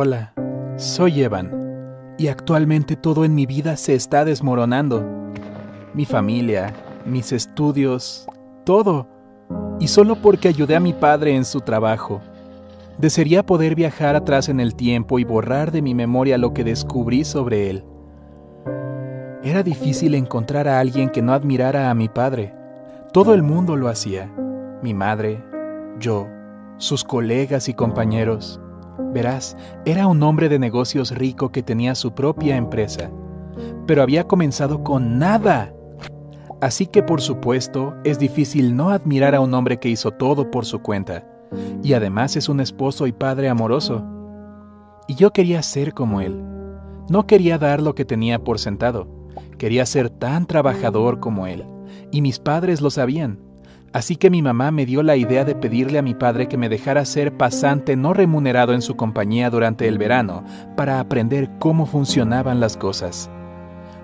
Hola, soy Evan y actualmente todo en mi vida se está desmoronando. Mi familia, mis estudios, todo. Y solo porque ayudé a mi padre en su trabajo. Desearía poder viajar atrás en el tiempo y borrar de mi memoria lo que descubrí sobre él. Era difícil encontrar a alguien que no admirara a mi padre. Todo el mundo lo hacía. Mi madre, yo, sus colegas y compañeros. Verás, era un hombre de negocios rico que tenía su propia empresa, pero había comenzado con nada. Así que por supuesto es difícil no admirar a un hombre que hizo todo por su cuenta, y además es un esposo y padre amoroso. Y yo quería ser como él. No quería dar lo que tenía por sentado. Quería ser tan trabajador como él, y mis padres lo sabían. Así que mi mamá me dio la idea de pedirle a mi padre que me dejara ser pasante no remunerado en su compañía durante el verano para aprender cómo funcionaban las cosas.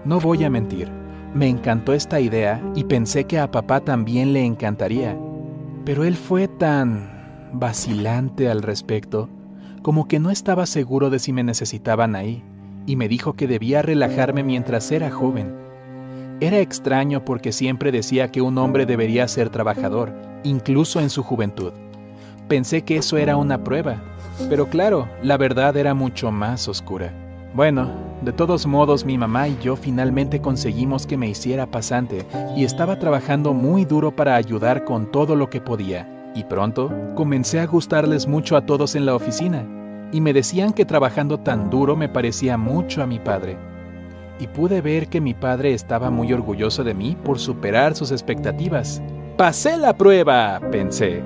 No voy a mentir, me encantó esta idea y pensé que a papá también le encantaría. Pero él fue tan vacilante al respecto, como que no estaba seguro de si me necesitaban ahí y me dijo que debía relajarme mientras era joven. Era extraño porque siempre decía que un hombre debería ser trabajador, incluso en su juventud. Pensé que eso era una prueba, pero claro, la verdad era mucho más oscura. Bueno, de todos modos mi mamá y yo finalmente conseguimos que me hiciera pasante y estaba trabajando muy duro para ayudar con todo lo que podía. Y pronto comencé a gustarles mucho a todos en la oficina y me decían que trabajando tan duro me parecía mucho a mi padre. Y pude ver que mi padre estaba muy orgulloso de mí por superar sus expectativas. ¡Pasé la prueba! pensé.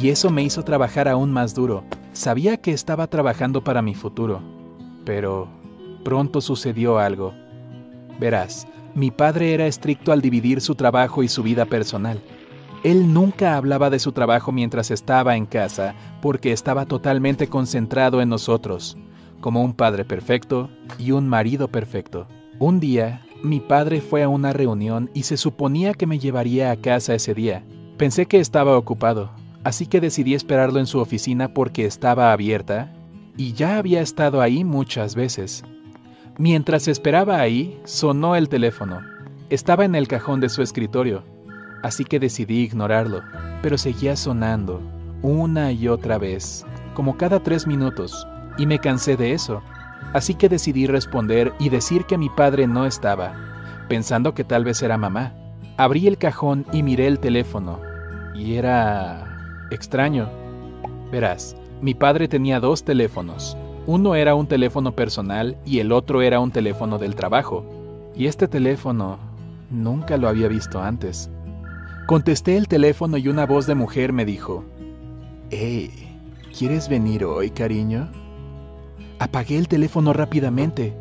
Y eso me hizo trabajar aún más duro. Sabía que estaba trabajando para mi futuro. Pero pronto sucedió algo. Verás, mi padre era estricto al dividir su trabajo y su vida personal. Él nunca hablaba de su trabajo mientras estaba en casa porque estaba totalmente concentrado en nosotros, como un padre perfecto y un marido perfecto. Un día, mi padre fue a una reunión y se suponía que me llevaría a casa ese día. Pensé que estaba ocupado, así que decidí esperarlo en su oficina porque estaba abierta y ya había estado ahí muchas veces. Mientras esperaba ahí, sonó el teléfono. Estaba en el cajón de su escritorio así que decidí ignorarlo, pero seguía sonando, una y otra vez, como cada tres minutos, y me cansé de eso, así que decidí responder y decir que mi padre no estaba, pensando que tal vez era mamá. Abrí el cajón y miré el teléfono, y era... extraño. Verás, mi padre tenía dos teléfonos. Uno era un teléfono personal y el otro era un teléfono del trabajo. Y este teléfono nunca lo había visto antes. Contesté el teléfono y una voz de mujer me dijo, Hey, ¿quieres venir hoy, cariño? Apagué el teléfono rápidamente.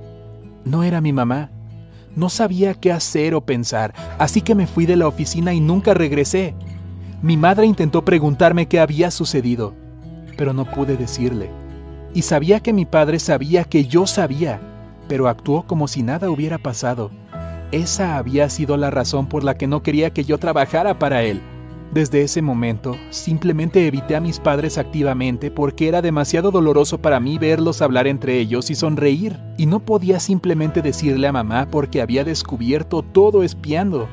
No era mi mamá. No sabía qué hacer o pensar, así que me fui de la oficina y nunca regresé. Mi madre intentó preguntarme qué había sucedido, pero no pude decirle. Y sabía que mi padre sabía que yo sabía, pero actuó como si nada hubiera pasado. Esa había sido la razón por la que no quería que yo trabajara para él. Desde ese momento, simplemente evité a mis padres activamente porque era demasiado doloroso para mí verlos hablar entre ellos y sonreír, y no podía simplemente decirle a mamá porque había descubierto todo espiando.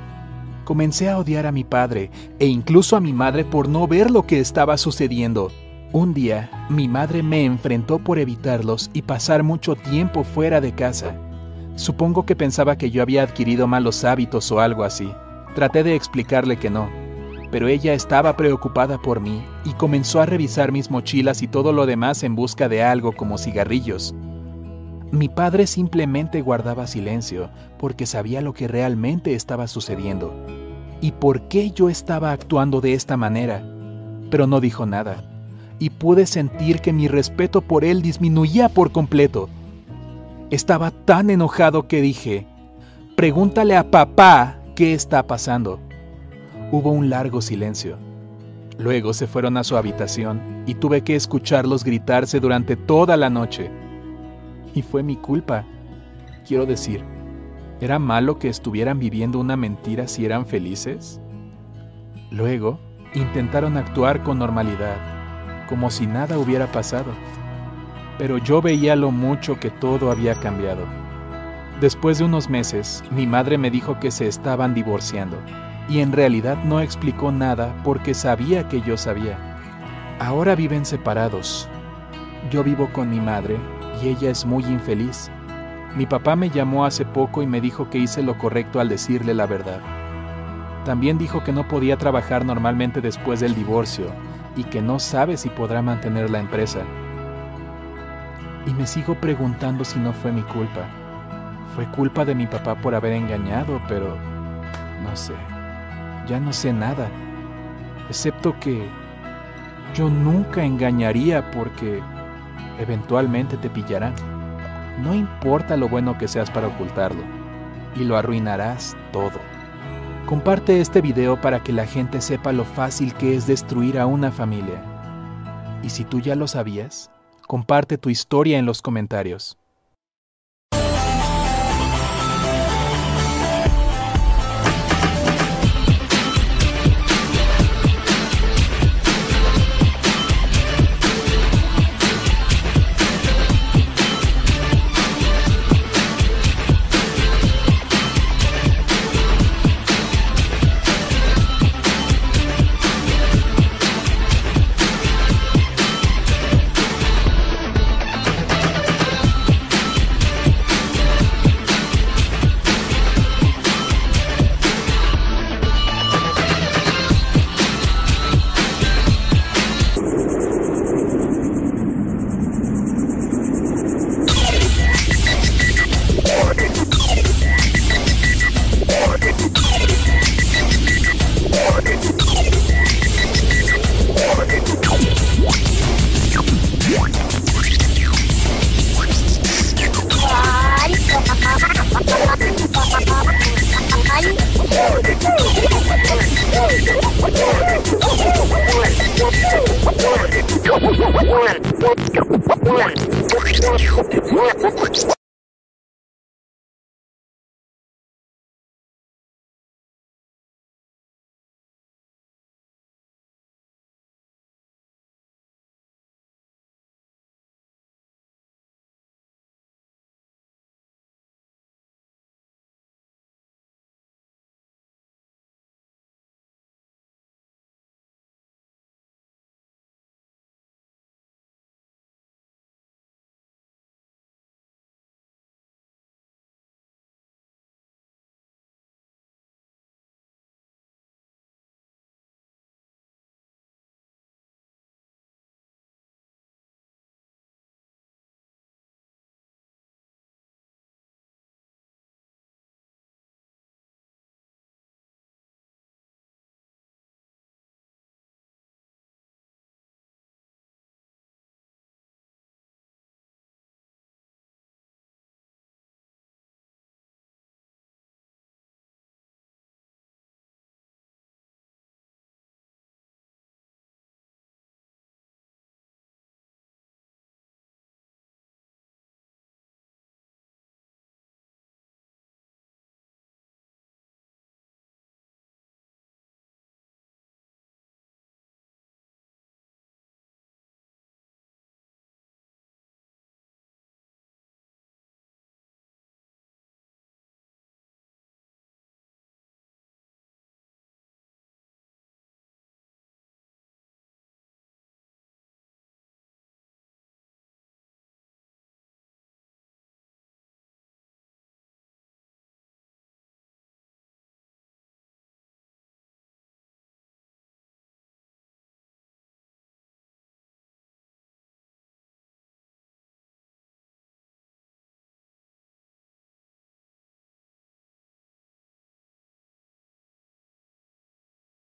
Comencé a odiar a mi padre e incluso a mi madre por no ver lo que estaba sucediendo. Un día, mi madre me enfrentó por evitarlos y pasar mucho tiempo fuera de casa. Supongo que pensaba que yo había adquirido malos hábitos o algo así. Traté de explicarle que no, pero ella estaba preocupada por mí y comenzó a revisar mis mochilas y todo lo demás en busca de algo como cigarrillos. Mi padre simplemente guardaba silencio porque sabía lo que realmente estaba sucediendo y por qué yo estaba actuando de esta manera, pero no dijo nada, y pude sentir que mi respeto por él disminuía por completo. Estaba tan enojado que dije, pregúntale a papá qué está pasando. Hubo un largo silencio. Luego se fueron a su habitación y tuve que escucharlos gritarse durante toda la noche. Y fue mi culpa. Quiero decir, ¿era malo que estuvieran viviendo una mentira si eran felices? Luego, intentaron actuar con normalidad, como si nada hubiera pasado. pero yo veía lo mucho que todo había cambiado. Después de unos meses, mi madre me dijo que se estaban divorciando, y en realidad no explicó nada porque sabía que yo sabía. Ahora viven separados. Yo vivo con mi madre y ella es muy infeliz. Mi papá me llamó hace poco y me dijo que hice lo correcto al decirle la verdad. También dijo que no podía trabajar normalmente después del divorcio y que no sabe si podrá mantener la empresa. Y me sigo preguntando si no fue mi culpa. Fue culpa de mi papá por haber engañado, pero no sé. Ya no sé nada. Excepto que yo nunca engañaría porque eventualmente te pillarán. No importa lo bueno que seas para ocultarlo, y lo arruinarás todo. Comparte este video para que la gente sepa lo fácil que es destruir a una familia. Y si tú ya lo sabías, comparte tu historia en los comentarios.